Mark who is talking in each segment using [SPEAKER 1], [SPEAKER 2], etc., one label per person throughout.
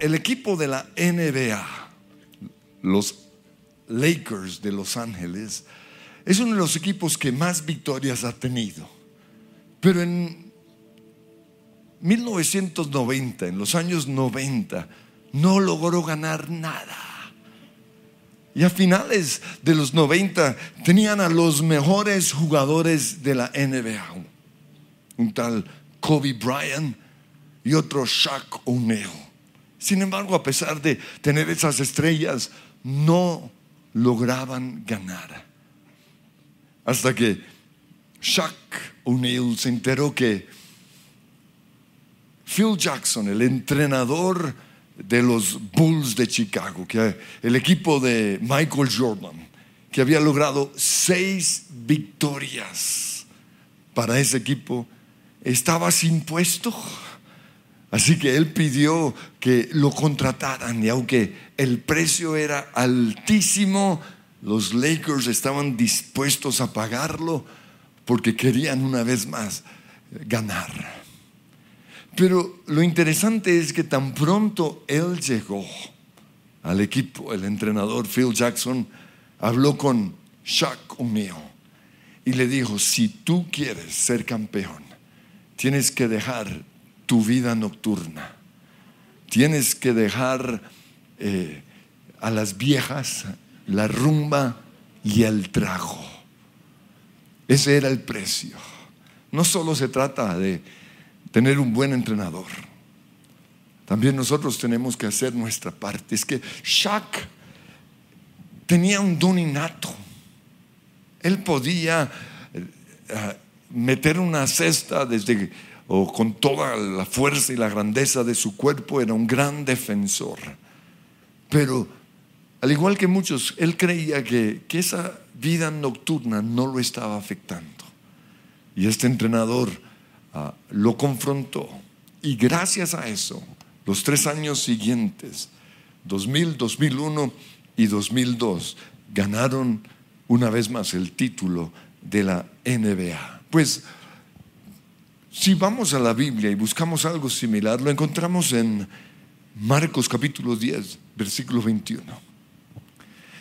[SPEAKER 1] el equipo de la NBA, los Lakers de Los Ángeles, es uno de los equipos que más victorias ha tenido. Pero en 1990, en los años 90, no logró ganar nada. Y a finales de los 90 tenían a los mejores jugadores de la NBA. Un tal Kobe Bryant y otro Shaq O'Neal. Sin embargo, a pesar de tener esas estrellas, no lograban ganar. Hasta que Shaq O'Neal se enteró que Phil Jackson, el entrenador de los Bulls de Chicago, que el equipo de Michael Jordan, que había logrado seis victorias para ese equipo, estaba sin puesto. Así que él pidió que lo contrataran y aunque el precio era altísimo, los Lakers estaban dispuestos a pagarlo porque querían una vez más ganar. Pero lo interesante es que tan pronto él llegó al equipo, el entrenador Phil Jackson habló con Shaq O'Neal y le dijo, si tú quieres ser campeón, tienes que dejar tu vida nocturna. Tienes que dejar eh, a las viejas la rumba y el trago. Ese era el precio. No solo se trata de tener un buen entrenador. También nosotros tenemos que hacer nuestra parte. Es que Shaq tenía un don innato. Él podía eh, meter una cesta desde o con toda la fuerza y la grandeza de su cuerpo, era un gran defensor. Pero, al igual que muchos, él creía que, que esa vida nocturna no lo estaba afectando. Y este entrenador ah, lo confrontó. Y gracias a eso, los tres años siguientes, 2000, 2001 y 2002, ganaron una vez más el título de la NBA. Pues si vamos a la Biblia y buscamos algo similar, lo encontramos en Marcos capítulo 10, versículo 21.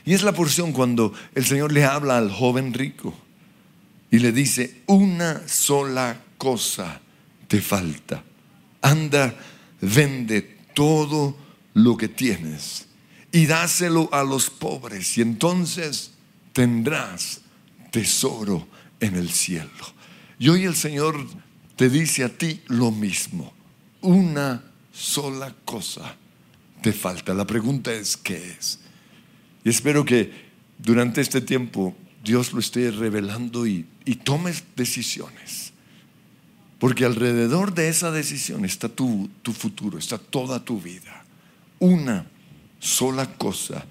[SPEAKER 1] Y es la porción cuando el Señor le habla al joven rico y le dice, una sola cosa te falta. Anda, vende todo lo que tienes y dáselo a los pobres y entonces tendrás tesoro en el cielo. Y hoy el Señor te dice a ti lo mismo. Una sola cosa te falta. La pregunta es, ¿qué es? Y espero que durante este tiempo Dios lo esté revelando y, y tomes decisiones. Porque alrededor de esa decisión está tu, tu futuro, está toda tu vida. Una sola cosa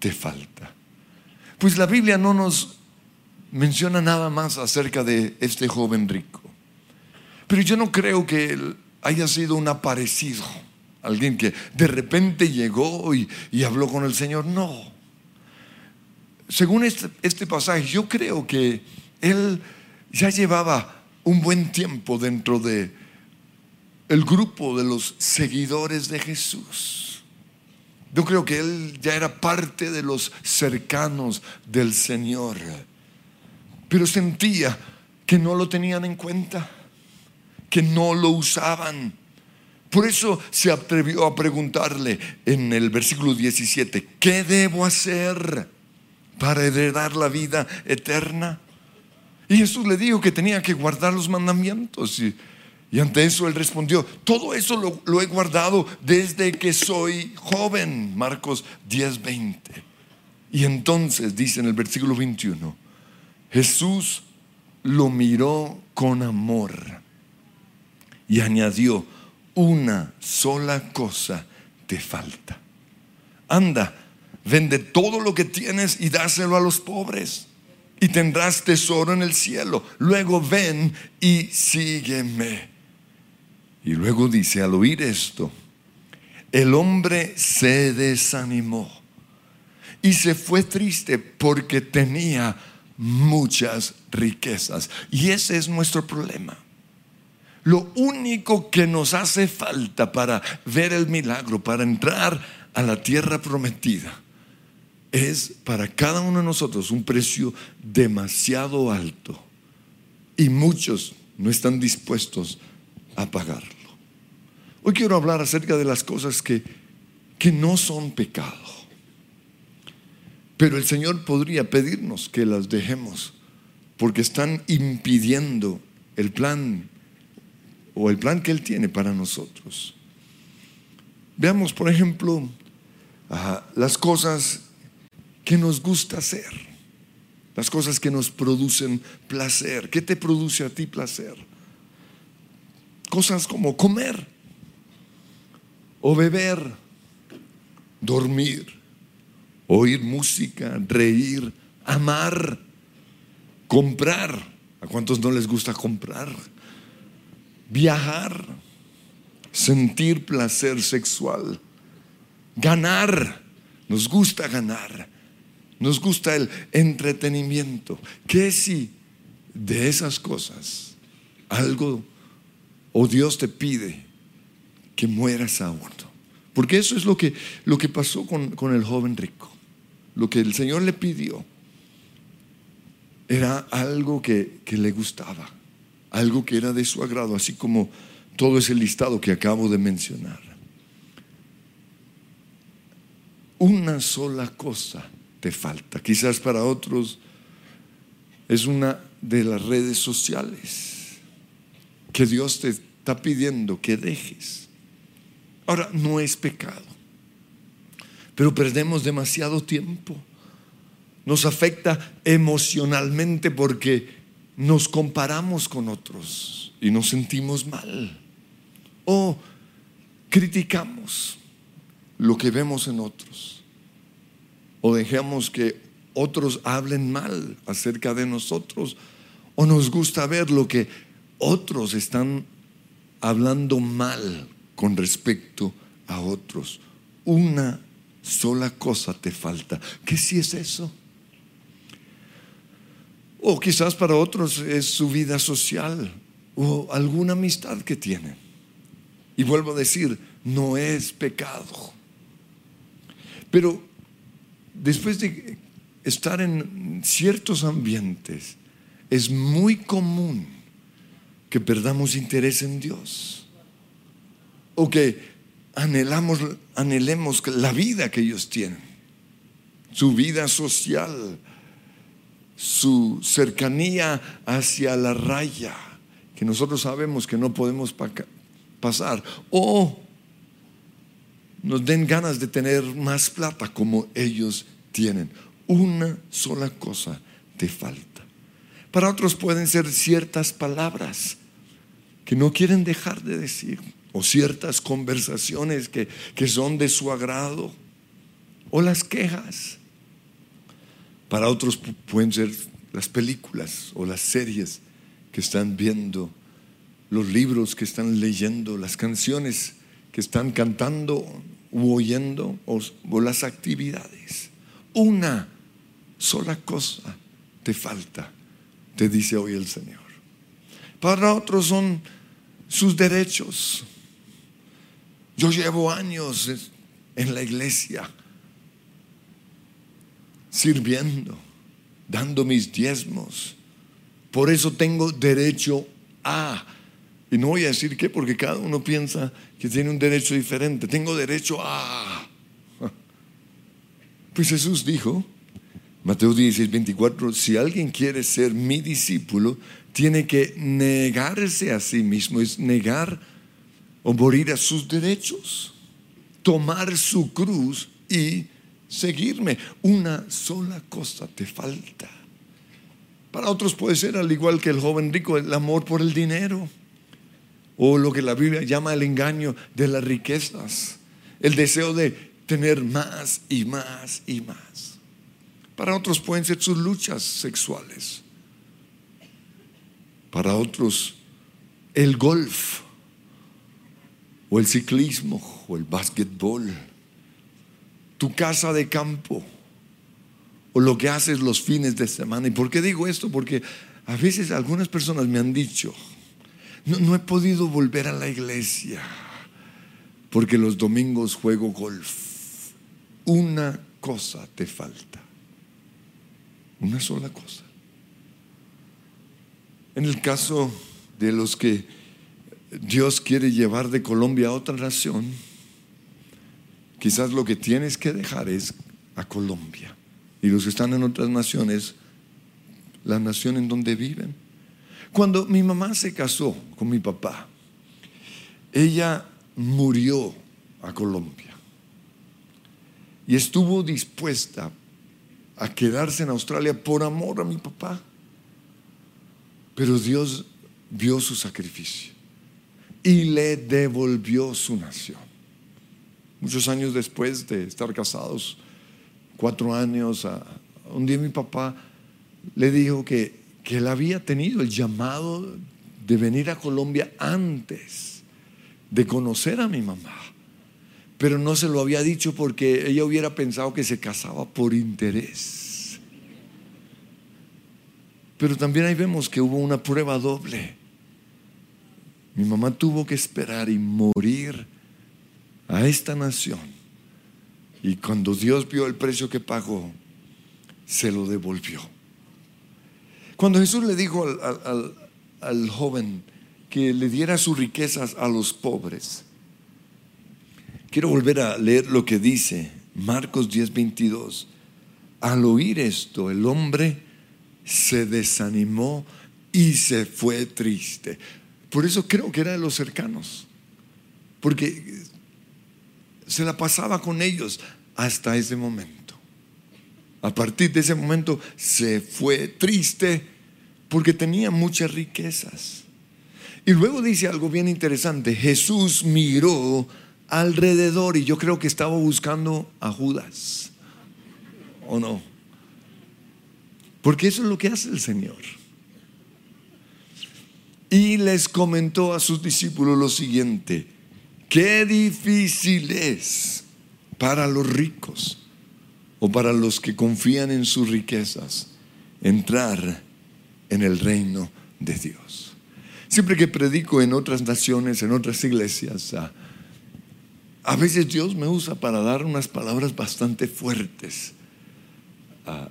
[SPEAKER 1] te falta. Pues la Biblia no nos menciona nada más acerca de este joven rico. Pero yo no creo que él haya sido un aparecido, alguien que de repente llegó y, habló con el Señor. No. Según este, este pasaje, yo creo que él ya llevaba un buen tiempo dentro de el grupo de los seguidores de Jesús. Yo creo que él ya era parte de los cercanos del Señor, pero sentía que no lo tenían en cuenta que no lo usaban. Por eso se atrevió a preguntarle en el versículo 17, ¿qué debo hacer para heredar la vida eterna? Y Jesús le dijo que tenía que guardar los mandamientos. Y, ante eso él respondió, todo eso lo, lo, he guardado desde que soy joven. Marcos 10, 20. Y entonces dice en el versículo 21, Jesús lo miró con amor y añadió, una sola cosa te falta. Anda, vende todo lo que tienes y dáselo a los pobres y tendrás tesoro en el cielo. Luego ven y sígueme. Y luego dice, al oír esto, el hombre se desanimó y se fue triste porque tenía muchas riquezas. Y ese es nuestro problema. Lo único que nos hace falta para ver el milagro, para entrar a la tierra prometida, es para cada uno de nosotros un precio demasiado alto. Y muchos no están dispuestos a pagarlo. Hoy quiero hablar acerca de las cosas que, que no son pecado. Pero el Señor podría pedirnos que las dejemos porque están impidiendo el plan o el plan que Él tiene para nosotros. Veamos, por ejemplo, las cosas que nos gusta hacer, las cosas que nos producen placer. ¿Qué te produce a ti placer? Cosas como comer o beber, dormir, oír música, reír, amar, comprar. ¿A cuántos no les gusta comprar? Viajar, sentir placer sexual, ganar, nos gusta ganar, nos gusta el entretenimiento. ¿Qué si de esas cosas algo o Dios te pide que mueras a uno? Porque eso es lo que, lo que pasó con, el joven rico. Lo que el Señor le pidió era algo que, que le gustaba algo que era de su agrado, así como todo ese listado que acabo de mencionar. Una sola cosa te falta. Quizás para otros es una de las redes sociales que Dios te está pidiendo que dejes. Ahora, no es pecado, pero perdemos demasiado tiempo. Nos afecta emocionalmente porque nos comparamos con otros y nos sentimos mal. O criticamos lo que vemos en otros. O dejamos que otros hablen mal acerca de nosotros. O nos gusta ver lo que otros están hablando mal con respecto a otros. Una sola cosa te falta. ¿Qué si es eso? O quizás para otros es su vida social o alguna amistad que tienen. Y vuelvo a decir, no es pecado. Pero después de estar en ciertos ambientes, es muy común que perdamos interés en Dios. O que anhelamos, anhelemos la vida que ellos tienen, su vida social, su cercanía hacia la raya, que nosotros sabemos que no podemos pasar, o nos den ganas de tener más plata como ellos tienen. Una sola cosa te falta. Para otros pueden ser ciertas palabras que no quieren dejar de decir, o ciertas conversaciones que, que son de su agrado, o las quejas para otros pueden ser las películas o las series que están viendo, los libros que están leyendo, las canciones que están cantando u oyendo o, las actividades. Una sola cosa te falta, te dice hoy el Señor. Para otros son sus derechos. Yo llevo años en la iglesia sirviendo, dando mis diezmos. Por eso tengo derecho a. Y no voy a decir qué, porque cada uno piensa que tiene un derecho diferente. Tengo derecho a. Pues Jesús dijo, Mateo 16, 24, si alguien quiere ser mi discípulo, tiene que negarse a sí mismo, es negar o morir a sus derechos, tomar su cruz y seguirme. Una sola cosa te falta. Para otros puede ser al igual que el joven rico, el amor por el dinero. O lo que la Biblia llama el engaño de las riquezas. El deseo de tener más y más y más. Para otros pueden ser sus luchas sexuales. Para otros el golf o el ciclismo o el básquetbol tu casa de campo o lo que haces los fines de semana. ¿Y por qué digo esto? Porque a veces algunas personas me han dicho, No, no he podido volver a la iglesia porque los domingos juego golf. Una cosa te falta. Una sola cosa. En el caso de los que Dios quiere llevar de Colombia a otra nación, quizás lo que tienes que dejar es a Colombia. Y los que están en otras naciones, la nación en donde viven. Cuando mi mamá se casó con mi papá, ella murió a Colombia y estuvo dispuesta a quedarse en Australia por amor a mi papá. Pero Dios vio su sacrificio y le devolvió su nación. Muchos años después de estar casados, cuatro años, un día mi papá le dijo que, que él había tenido el llamado de venir a Colombia antes de conocer a mi mamá. Pero no se lo había dicho porque ella hubiera pensado que se casaba por interés. Pero también ahí vemos que hubo una prueba doble. Mi mamá tuvo que esperar y morir a esta nación. Y cuando Dios vio el precio que pagó, se lo devolvió. Cuando Jesús le dijo al, al joven, que le diera sus riquezas a los pobres. Quiero volver a leer lo que dice Marcos 10:22. Al oír esto, el hombre se desanimó y se fue triste. Por eso creo que era de los cercanos, porque se la pasaba con ellos hasta ese momento. A partir de ese momento se fue triste porque tenía muchas riquezas. Y luego dice algo bien interesante. Jesús miró alrededor y yo creo que estaba buscando a Judas. ¿O no? Porque eso es lo que hace el Señor. Y les comentó a sus discípulos lo siguiente, qué difícil es para los ricos o para los que confían en sus riquezas entrar en el reino de Dios. Siempre que predico en otras naciones, en otras iglesias, a, veces Dios me usa para dar unas palabras bastante fuertes.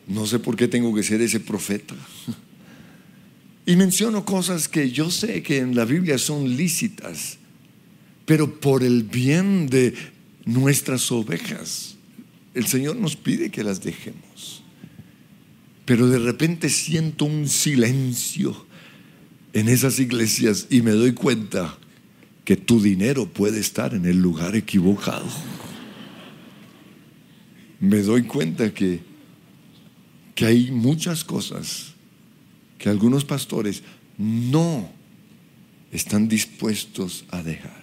[SPEAKER 1] no sé por qué tengo que ser ese profeta. Y menciono cosas que yo sé que en la Biblia son lícitas, pero por el bien de nuestras ovejas, el Señor nos pide que las dejemos. Pero de repente siento un silencio en esas iglesias y me doy cuenta que tu dinero puede estar en el lugar equivocado. Me doy cuenta que, que hay muchas cosas que algunos pastores no están dispuestos a dejar.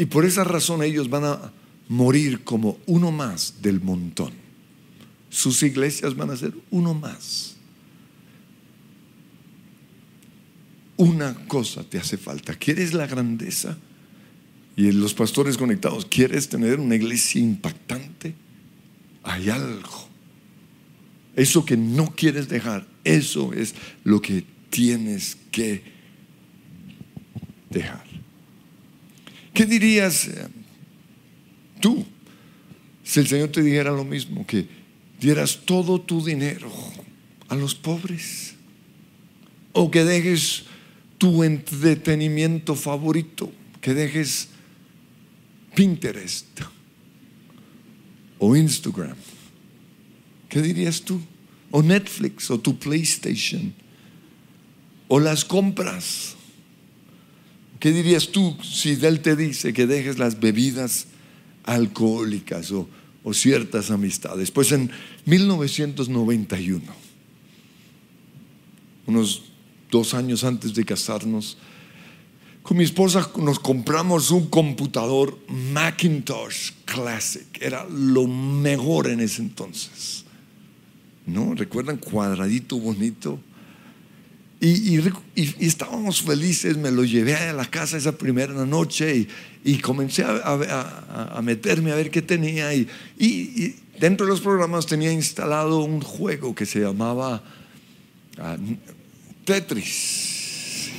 [SPEAKER 1] Y por esa razón ellos van a morir como uno más del montón. Sus iglesias van a ser uno más. una cosa te hace falta. ¿Quieres la grandeza? Y los pastores conectados, ¿quieres tener una iglesia impactante? Hay algo. Eso que no quieres dejar, eso es lo que tienes que dejar. ¿Qué dirías eh, tú si el Señor te dijera lo mismo, que dieras todo tu dinero a los pobres? O que dejes tu entretenimiento favorito, que dejes Pinterest o Instagram. ¿Qué dirías tú? O Netflix o tu PlayStation o las compras. ¿Qué dirías tú si Él te dice que dejes las bebidas alcohólicas o, o ciertas amistades? Pues en 1991, unos dos años antes de casarnos, con mi esposa nos compramos un computador Macintosh Classic. Era lo mejor en ese entonces. ¿No? ¿Recuerdan? Cuadradito, bonito. Y, estábamos felices, me lo llevé a la casa esa primera noche y, comencé a, meterme a ver qué tenía. Y, dentro de los programas tenía instalado un juego que se llamaba ah, Tetris.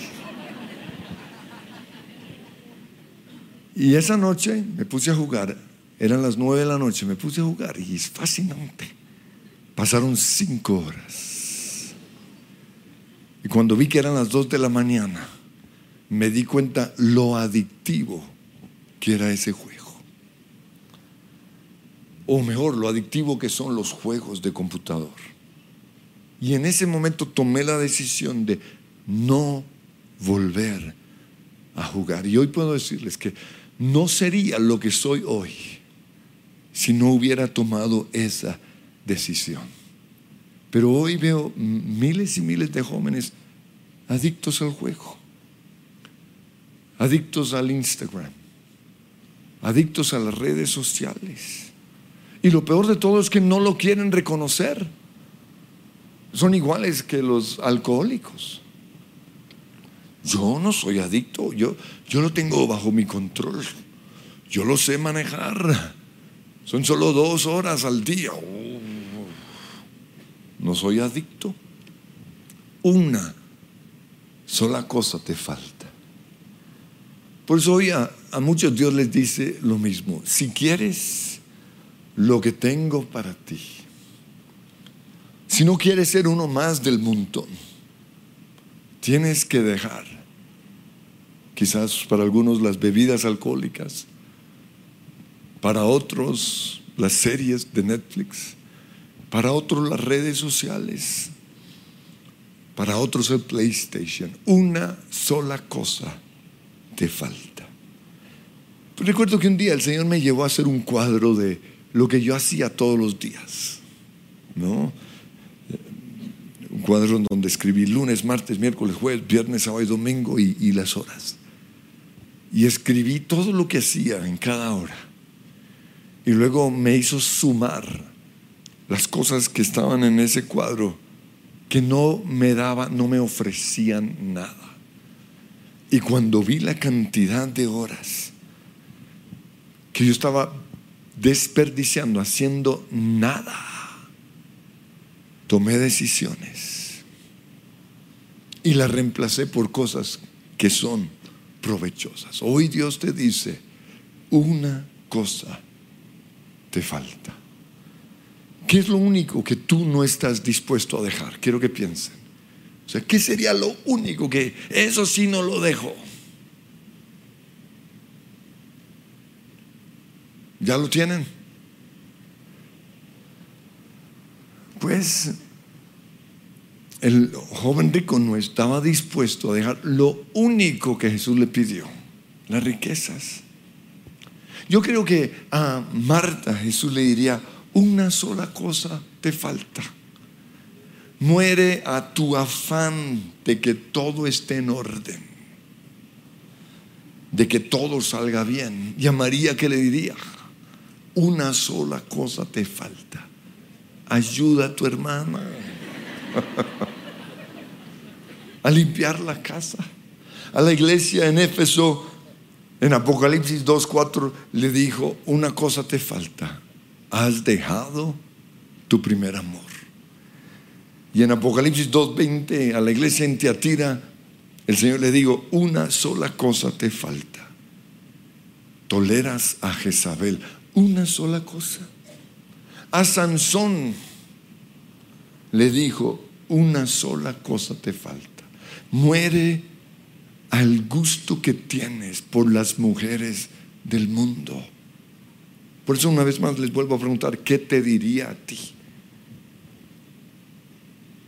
[SPEAKER 1] Y esa noche me puse a jugar, eran las nueve de la noche, me puse a jugar y es fascinante. Pasaron cinco horas. Y cuando vi que eran las dos de la mañana, me di cuenta lo adictivo que era ese juego. O mejor, lo adictivo que son los juegos de computador. Y en ese momento tomé la decisión de no volver a jugar. Y hoy puedo decirles que no sería lo que soy hoy si no hubiera tomado esa decisión. Pero hoy veo miles y miles de jóvenes adictos al juego, adictos al Instagram, adictos a las redes sociales. Y lo peor de todo es que no lo quieren reconocer. Son iguales que los alcohólicos. Yo no soy adicto, yo, yo lo tengo bajo mi control. Yo lo sé manejar. Son solo dos horas al día. No soy adicto. Una sola cosa te falta. Por eso hoy a, a muchos Dios les dice lo mismo. Si quieres lo que tengo para ti, si no quieres ser uno más del montón, tienes que dejar, quizás para algunos las bebidas alcohólicas, para otros las series de Netflix, para otros las redes sociales, para otros el PlayStation. Una sola cosa te falta. Recuerdo que un día el Señor me llevó a hacer un cuadro de lo que yo hacía todos los días, ¿no? un cuadro donde escribí lunes, martes, miércoles, jueves, viernes, sábado y domingo y, las horas. Y escribí todo lo que hacía en cada hora. Y luego me hizo sumar las cosas que estaban en ese cuadro que no me daban, no me ofrecían nada. Y cuando vi la cantidad de horas que yo estaba desperdiciando, haciendo nada, tomé decisiones y las reemplacé por cosas que son provechosas. Hoy Dios te dice, una cosa te falta. ¿Qué es lo único que tú no estás dispuesto a dejar? Quiero que piensen. O sea, ¿qué sería lo único que eso sí no lo dejo? ¿Ya lo tienen? Pues el joven rico no estaba dispuesto a dejar lo único que Jesús le pidió, las riquezas. Yo creo que a Marta Jesús le diría, una sola cosa te falta. Muere a tu afán de que todo esté en orden, de que todo salga bien. Y a María que le diría, una sola cosa te falta ayuda a tu hermana a limpiar la casa. A la iglesia en Éfeso, en Apocalipsis 2.4, le dijo, una cosa te falta, has dejado tu primer amor. Y en Apocalipsis 2.20, a la iglesia en Teatira, el Señor le dijo, una sola cosa te falta. Toleras a Jezabel, una sola cosa a Sansón le dijo, una sola cosa te falta. Muere al gusto que tienes por las mujeres del mundo. Por eso una vez más les vuelvo a preguntar, ¿qué te diría a ti?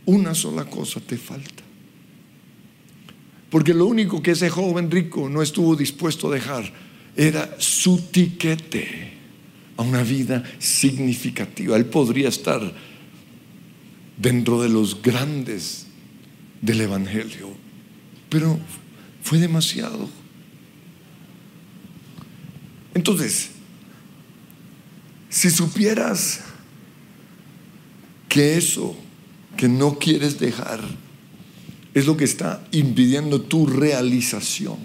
[SPEAKER 1] Una sola cosa te falta. Porque lo único que ese joven rico no estuvo dispuesto a dejar era su tiquete a una vida significativa. Él podría estar dentro de los grandes del Evangelio, pero fue demasiado. Entonces, si supieras que eso que no quieres dejar es lo que está impidiendo tu realización,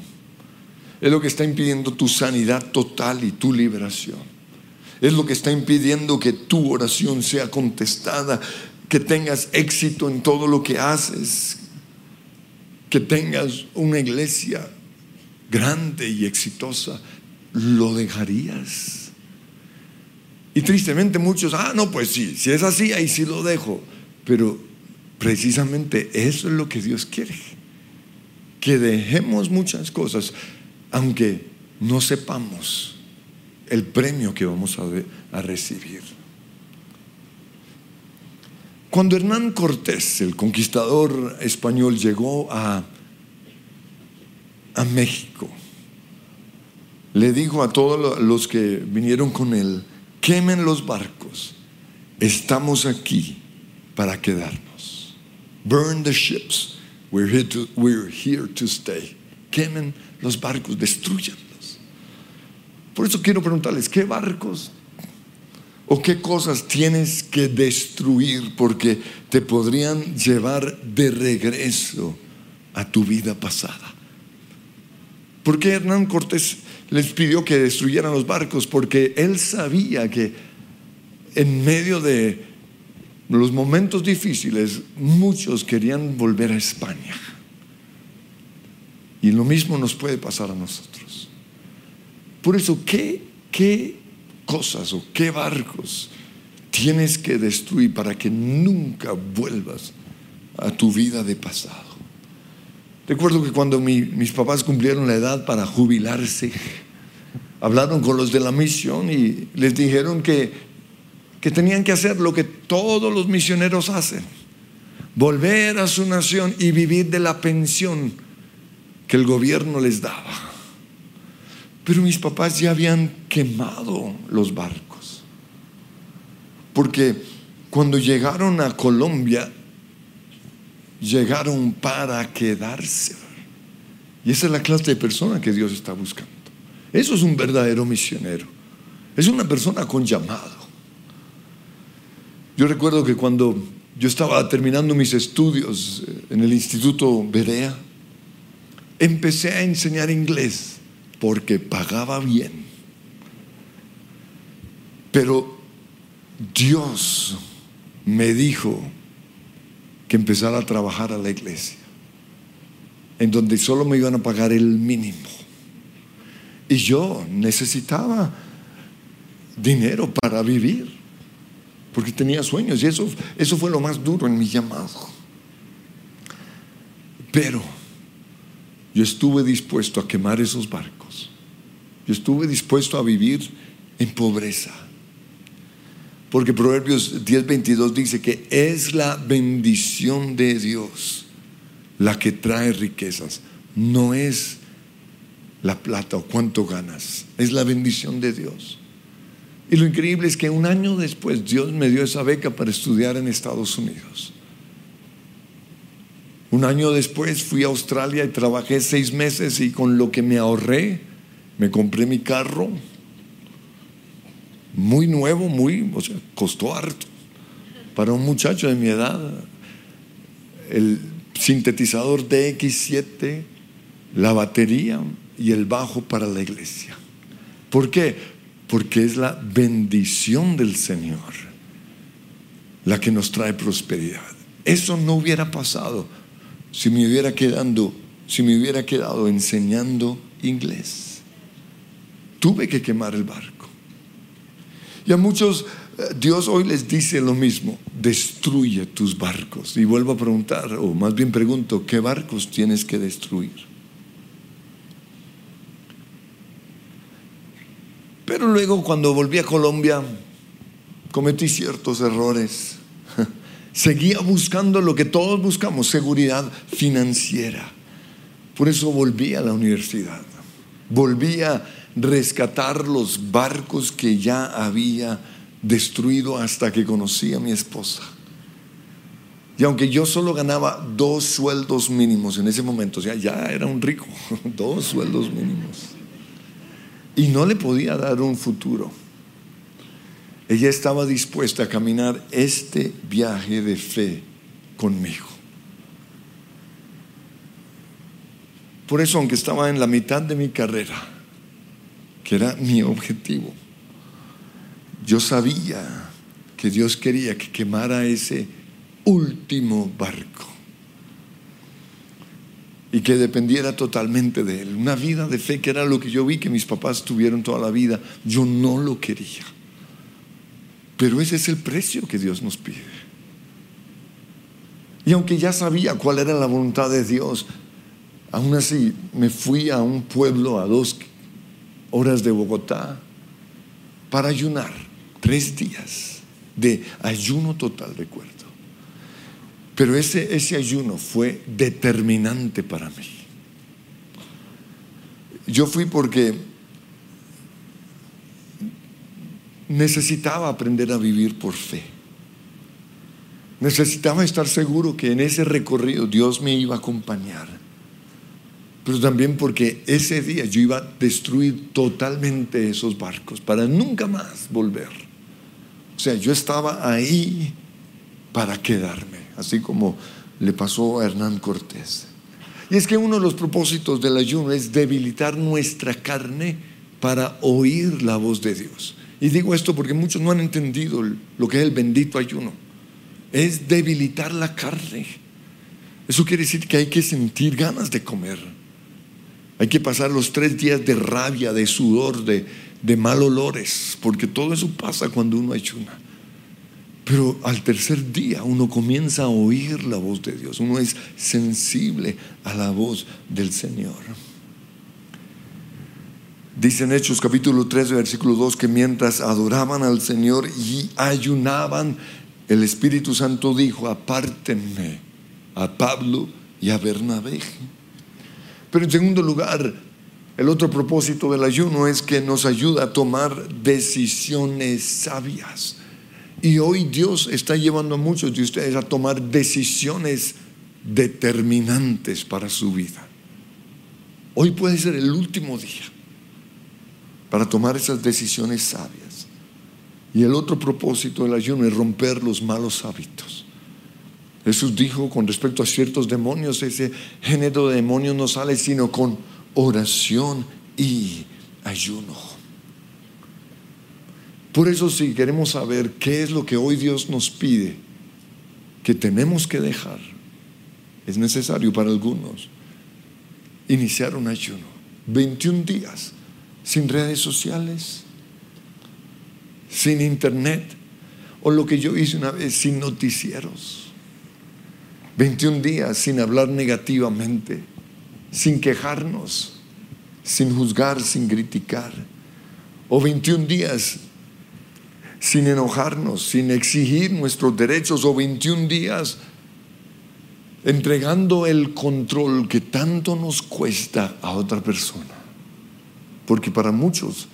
[SPEAKER 1] es lo que está impidiendo tu sanidad total y tu liberación es lo que está impidiendo que tu oración sea contestada, que tengas éxito en todo lo que haces, que tengas una iglesia grande y exitosa. lo dejarías? Y tristemente muchos, ah, no, pues sí, si es así, ahí sí lo dejo. Pero precisamente eso es lo que Dios quiere. Que dejemos muchas cosas, aunque no sepamos el premio que vamos a, a recibir. Cuando Hernán Cortés, el conquistador español, llegó a, a México, le dijo a todos los que vinieron con él, quemen los barcos, estamos aquí para quedarnos. Burn the ships, we're here to, stay. Quemen los barcos, destruyanlos. Por eso quiero preguntarles, ¿qué barcos o qué cosas tienes que destruir porque te podrían llevar de regreso a tu vida pasada? ¿Por qué Hernán Cortés les pidió que destruyeran los barcos porque él sabía que en medio de los momentos difíciles muchos querían volver a España. Y lo mismo nos puede pasar a nosotros. Por eso, ¿qué, qué cosas o qué barcos tienes que destruir para que nunca vuelvas a tu vida de pasado? Recuerdo que cuando mis papás cumplieron la edad para jubilarse, hablaron con los de la misión y les dijeron que, que tenían que hacer lo que todos los misioneros hacen, volver a su nación y vivir de la pensión que el gobierno les daba. Pero mis papás ya habían quemado los barcos, porque cuando llegaron a Colombia llegaron para quedarse. Y esa es la clase de persona que Dios está buscando. Eso es un verdadero misionero. Es una persona con llamado. Yo recuerdo que cuando yo estaba terminando mis estudios en el Instituto Berea, empecé a enseñar inglés porque pagaba bien. Pero Dios me dijo, que empezara a trabajar a la iglesia, en donde solo me iban a pagar el mínimo. Y yo necesitaba dinero para vivir, porque tenía sueños, y eso, eso fue lo más duro en mi llamado. Pero yo estuve dispuesto a quemar esos barcos, yo estuve dispuesto a vivir en pobreza porque Proverbios 10:22 dice que es la bendición de Dios la que trae riquezas. No es la plata o cuánto ganas. Es la bendición de Dios. Y lo increíble es que un año después Dios me dio esa beca para estudiar en Estados Unidos. Un año después fui a Australia y trabajé seis meses y con lo que me ahorré me compré mi carro, muy nuevo, muy, o sea, costó harto. Para un muchacho de mi edad, el sintetizador DX7, la batería y el bajo para la iglesia. ¿Por qué? Porque es la bendición del Señor la que nos trae prosperidad. Eso no hubiera pasado si me hubiera quedando, si me hubiera quedado enseñando inglés. Tuve que quemar el barco. Y a muchos eh, Dios hoy les dice lo mismo, destruye tus barcos. Y vuelvo a preguntar, o más bien pregunto, ¿qué barcos tienes que destruir? Pero luego cuando volví a Colombia, cometí ciertos errores. Seguía buscando lo que todos buscamos, seguridad financiera. Por eso volví a la universidad. Volví a rescatar los barcos que ya había destruido hasta que conocí a mi esposa. Y aunque yo solo ganaba dos sueldos mínimos en ese momento, o sea, ya era un rico, dos sueldos mínimos. Y no le podía dar un futuro. Ella estaba dispuesta a caminar este viaje de fe conmigo. Por eso, aunque estaba en la mitad de mi carrera, que era mi objetivo. Yo sabía que Dios quería que quemara ese último barco. y que dependiera totalmente de Él. Una vida de fe que era lo que yo vi que mis papás tuvieron toda la vida. Yo no lo quería. Pero ese es el precio que Dios nos pide. Y aunque ya sabía cuál era la voluntad de Dios, aún así me fui a un pueblo a dos horas de Bogotá para ayunar tres días de ayuno total, recuerdo. Pero ese, ese ayuno fue determinante para mí. Yo fui porque necesitaba aprender a vivir por fe. Necesitaba estar seguro que en ese recorrido Dios me iba a acompañar. Pero también porque ese día yo iba a destruir totalmente esos barcos para nunca más volver. O sea, yo estaba ahí para quedarme, así como le pasó a Hernán Cortés. Y es que uno de los propósitos del ayuno es debilitar nuestra carne para oír la voz de Dios. Y digo esto porque muchos no han entendido lo que es el bendito ayuno es debilitar la carne. Eso quiere decir que hay que sentir ganas de comer. Hay que pasar los tres días de rabia, de sudor, de, de mal olores, porque todo eso pasa cuando uno ayuna. Pero al tercer día uno comienza a oír la voz de Dios, uno es sensible a la voz del Señor. Dice en Hechos capítulo 3, versículo 2 que mientras adoraban al Señor y ayunaban, el Espíritu Santo dijo, apártenme a Pablo y a Bernabé. Pero en segundo lugar, el otro propósito del ayuno es que nos ayuda a tomar decisiones sabias. Y hoy Dios está llevando a muchos de ustedes a tomar decisiones determinantes para su vida. Hoy puede ser el último día para tomar esas decisiones sabias. Y el otro propósito del ayuno es romper los malos hábitos. Jesús dijo con respecto a ciertos demonios, ese género de demonios no sale sino con oración y ayuno. Por eso si queremos saber qué es lo que hoy Dios nos pide, que tenemos que dejar, es necesario para algunos iniciar un ayuno. 21 días sin redes sociales, sin internet, o lo que yo hice una vez, sin noticieros. 21 días sin hablar negativamente, sin quejarnos, sin juzgar, sin criticar. O 21 días sin enojarnos, sin exigir nuestros derechos. O 21 días entregando el control que tanto nos cuesta a otra persona. Porque para muchos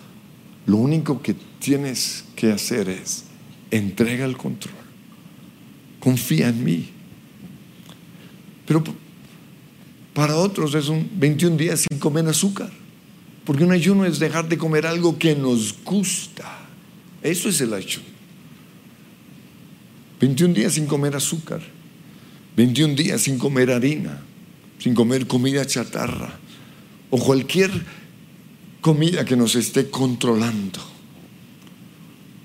[SPEAKER 1] lo único que tienes que hacer es entrega el control. Confía en mí. Pero para otros es un 21 días sin comer azúcar. Porque un ayuno es dejar de comer algo que nos gusta. Eso es el ayuno. 21 días sin comer azúcar. 21 días sin comer harina. Sin comer comida chatarra. O cualquier comida que nos esté controlando.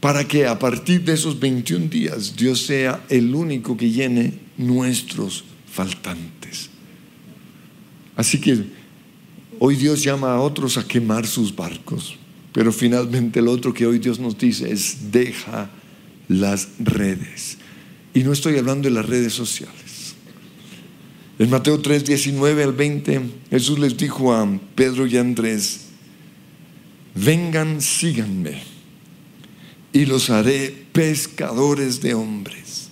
[SPEAKER 1] Para que a partir de esos 21 días Dios sea el único que llene nuestros faltantes. Así que hoy Dios llama a otros a quemar sus barcos, pero finalmente el otro que hoy Dios nos dice es deja las redes. Y no estoy hablando de las redes sociales. En Mateo 3, 19 al 20, Jesús les dijo a Pedro y Andrés, vengan, síganme, y los haré pescadores de hombres.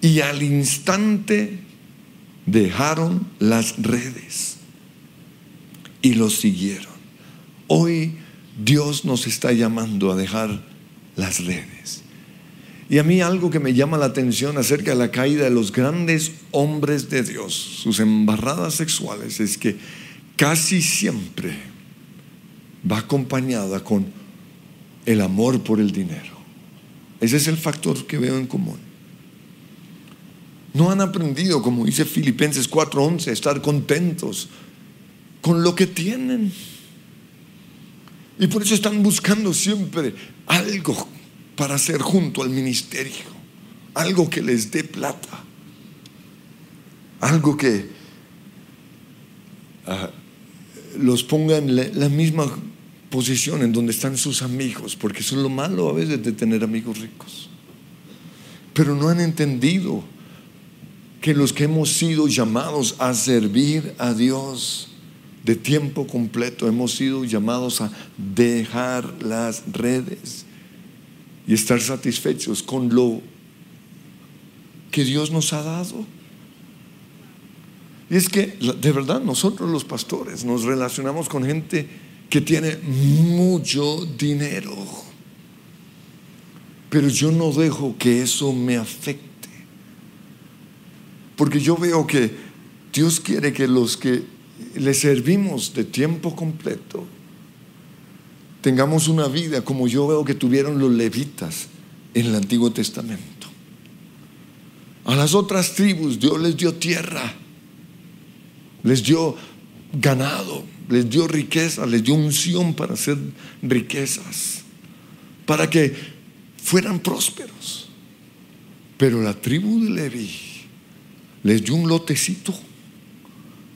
[SPEAKER 1] Y al instante dejaron las redes y los siguieron. Hoy Dios nos está llamando a dejar las redes. Y a mí algo que me llama la atención acerca de la caída de los grandes hombres de Dios, sus embarradas sexuales, es que casi siempre va acompañada con el amor por el dinero. Ese es el factor que veo en común. No han aprendido, como dice Filipenses 4:11, a estar contentos con lo que tienen. Y por eso están buscando siempre algo para hacer junto al ministerio, algo que les dé plata, algo que ah, los ponga en la, misma posición en donde están sus amigos, porque eso es lo malo a veces de tener amigos ricos. Pero no han entendido que los que hemos sido llamados a servir a Dios de tiempo completo, hemos sido llamados a dejar las redes y estar satisfechos con lo que Dios nos ha dado. Y es que de verdad nosotros los pastores nos relacionamos con gente que tiene mucho dinero. Pero yo no dejo que eso me afecte. Porque yo veo que Dios quiere que los que le servimos de tiempo completo tengamos una vida como yo veo que tuvieron los levitas en el Antiguo Testamento. A las otras tribus Dios les dio tierra les dio ganado, les dio riqueza, les dio unción para hacer riquezas, para que fueran prósperos. Pero la tribu de Levi les dio un lotecito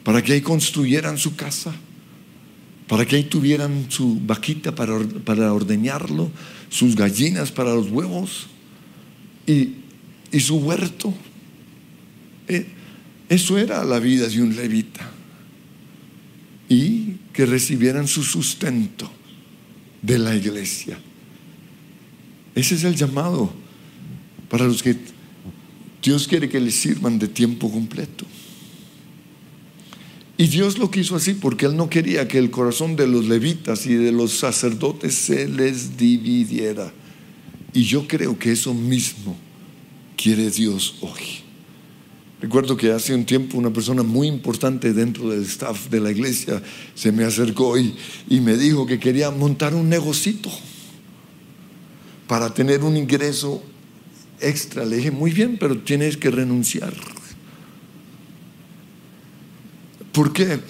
[SPEAKER 1] para que ahí construyeran su casa, para que ahí tuvieran su vaquita para, para ordeñarlo, sus gallinas para los huevos y, y su huerto. Eh, eso era la vida de un levita. Y que recibieran su sustento de la iglesia. Ese es el llamado para los que Dios quiere que les sirvan de tiempo completo. Y Dios lo quiso así porque Él no quería que el corazón de los levitas y de los sacerdotes se les dividiera. Y yo creo que eso mismo quiere Dios hoy. Recuerdo que hace un tiempo una persona muy importante dentro del staff de la iglesia se me acercó y, me dijo que quería montar un negocito para tener un ingreso extra. Le dije, muy bien, pero tienes que renunciar. ¿Por qué?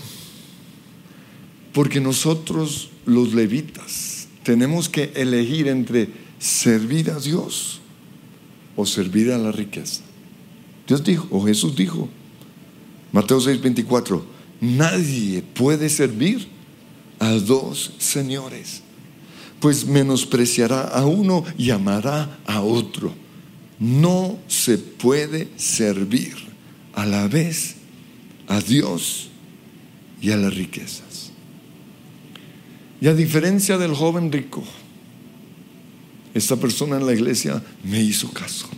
[SPEAKER 1] Porque nosotros los levitas tenemos que elegir entre servir a Dios o servir a la riqueza. Dios dijo, o Jesús dijo, Mateo 6, 24, nadie puede servir a dos señores, pues menospreciará a uno y amará a otro. No se puede servir a la vez a Dios y a las riquezas. Y a diferencia del joven rico, esta persona en la iglesia me hizo caso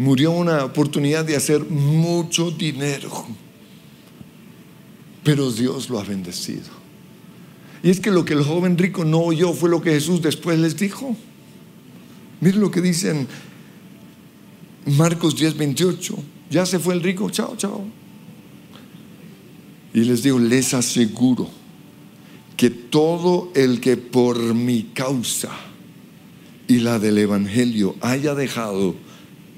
[SPEAKER 1] murió una oportunidad de hacer mucho dinero. Pero Dios lo ha bendecido. Y es que lo que el joven rico no oyó fue lo que Jesús después les dijo. Miren lo que dicen Marcos 10, 28. Ya se fue el rico, chao, chao. Y les digo, les aseguro que todo el que por mi causa y la del Evangelio haya dejado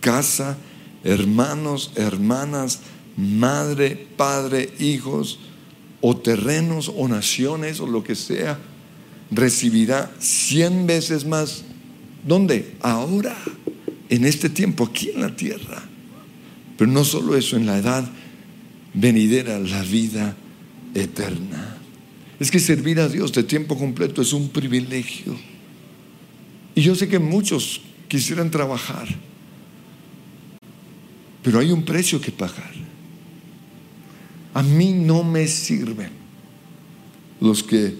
[SPEAKER 1] casa, hermanos, hermanas, madre, padre, hijos, o terrenos, o naciones, o lo que sea, recibirá cien veces más. ¿Dónde? Ahora, en este tiempo, aquí en la tierra. Pero no solo eso, en la edad venidera, la vida eterna. Es que servir a Dios de tiempo completo es un privilegio. Y yo sé que muchos quisieran trabajar pero hay un precio que pagar. A mí no me sirven los que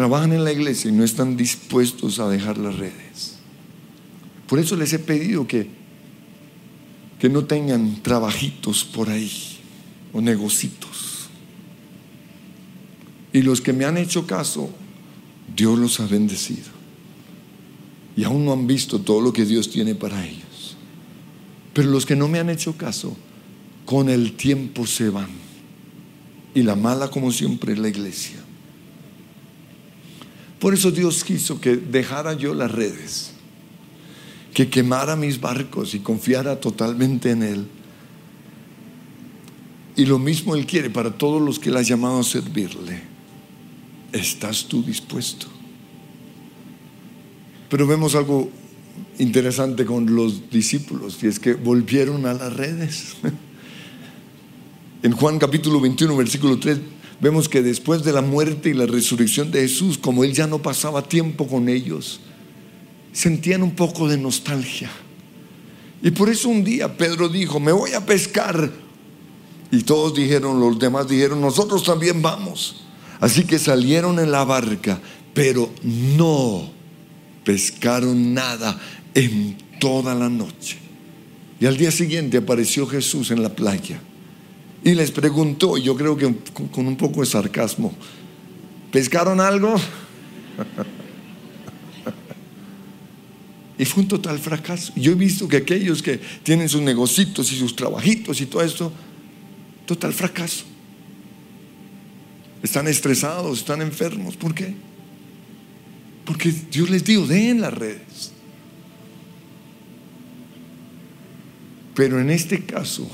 [SPEAKER 1] trabajan en la iglesia y no están dispuestos a dejar las redes. Por eso les he pedido que, que no tengan trabajitos por ahí o negocitos. Y los que me han hecho caso, Dios los ha bendecido. Y aún no han visto todo lo que Dios tiene para ellos. Pero los que no me han hecho caso, con el tiempo se van. Y la mala, como siempre, es la iglesia. Por eso Dios quiso que dejara yo las redes, que quemara mis barcos y confiara totalmente en Él. Y lo mismo Él quiere para todos los que le ha llamado a servirle. ¿Estás tú dispuesto? Pero vemos algo interesante con los discípulos y es que volvieron a las redes. En Juan capítulo 21, versículo 3, vemos que después de la muerte y la resurrección de Jesús, como Él ya no pasaba tiempo con ellos, sentían un poco de nostalgia. Y por eso un día Pedro dijo, me voy a pescar. Y todos dijeron, los demás dijeron, nosotros también vamos. Así que salieron en la barca, pero no pescaron nada en toda la noche. Y al día siguiente apareció Jesús en la playa y les preguntó, yo creo que con un poco de sarcasmo, ¿pescaron algo? Y fue un total fracaso. Yo he visto que aquellos que tienen sus negocios y sus trabajitos y todo esto, total fracaso. Están estresados, están enfermos. ¿Por qué? Porque Dios les dijo, den las redes. Pero en este caso,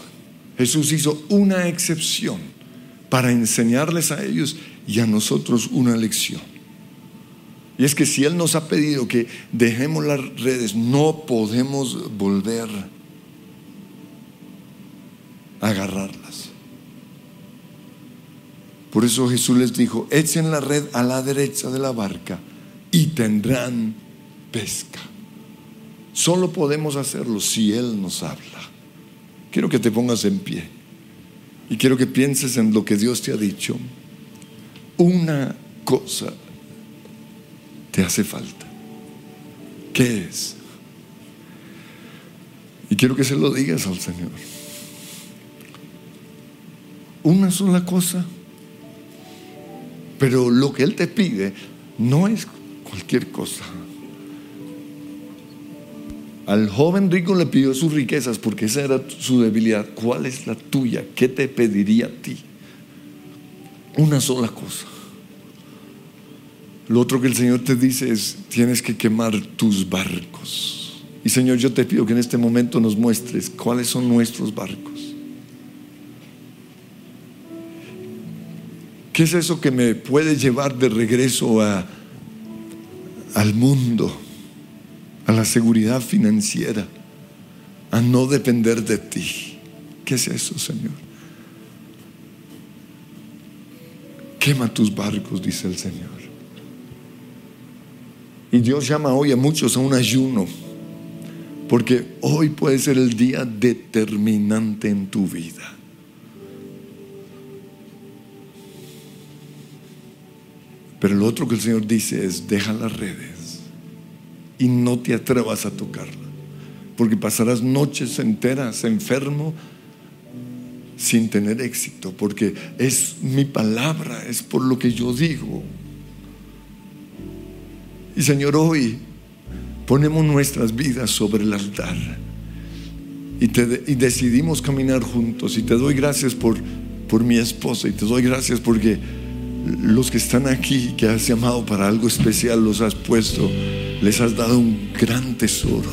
[SPEAKER 1] Jesús hizo una excepción para enseñarles a ellos y a nosotros una lección. Y es que si Él nos ha pedido que dejemos las redes, no podemos volver a agarrarlas. Por eso Jesús les dijo, echen la red a la derecha de la barca y tendrán pesca. Solo podemos hacerlo si Él nos habla. Quiero que te pongas en pie y quiero que pienses en lo que Dios te ha dicho. Una cosa te hace falta. ¿Qué es? Y quiero que se lo digas al Señor. Una sola cosa. Pero lo que Él te pide no es cualquier cosa. Al joven rico le pidió sus riquezas porque esa era su debilidad. ¿Cuál es la tuya? ¿Qué te pediría a ti? Una sola cosa. Lo otro que el Señor te dice es, tienes que quemar tus barcos. Y Señor, yo te pido que en este momento nos muestres cuáles son nuestros barcos. ¿Qué es eso que me puede llevar de regreso a, al mundo, seguridad financiera, a no depender de ti? ¿Qué es eso, Señor? Quema tus barcos, dice el Señor. Y Dios llama hoy a muchos a un ayuno, porque hoy puede ser el día determinante en tu vida. Pero lo otro que el Señor dice es, deja las redes y no te atrevas a tocarla, porque pasarás noches enteras enfermo sin tener éxito, porque es mi palabra, es por lo que yo digo. Y Señor, hoy ponemos nuestras vidas sobre el altar y, decidimos caminar juntos. Y te doy gracias por, por mi esposa y te doy gracias porque los que están aquí, que has llamado para algo especial, los has puesto, les has dado un gran tesoro.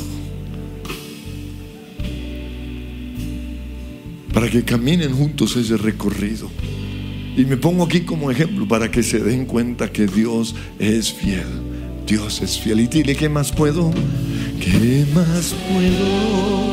[SPEAKER 1] Para que caminen juntos ese recorrido. Y me pongo aquí como ejemplo para que se den cuenta que Dios es fiel. Dios es fiel. Y dile, ¿qué más puedo? ¿Qué más puedo?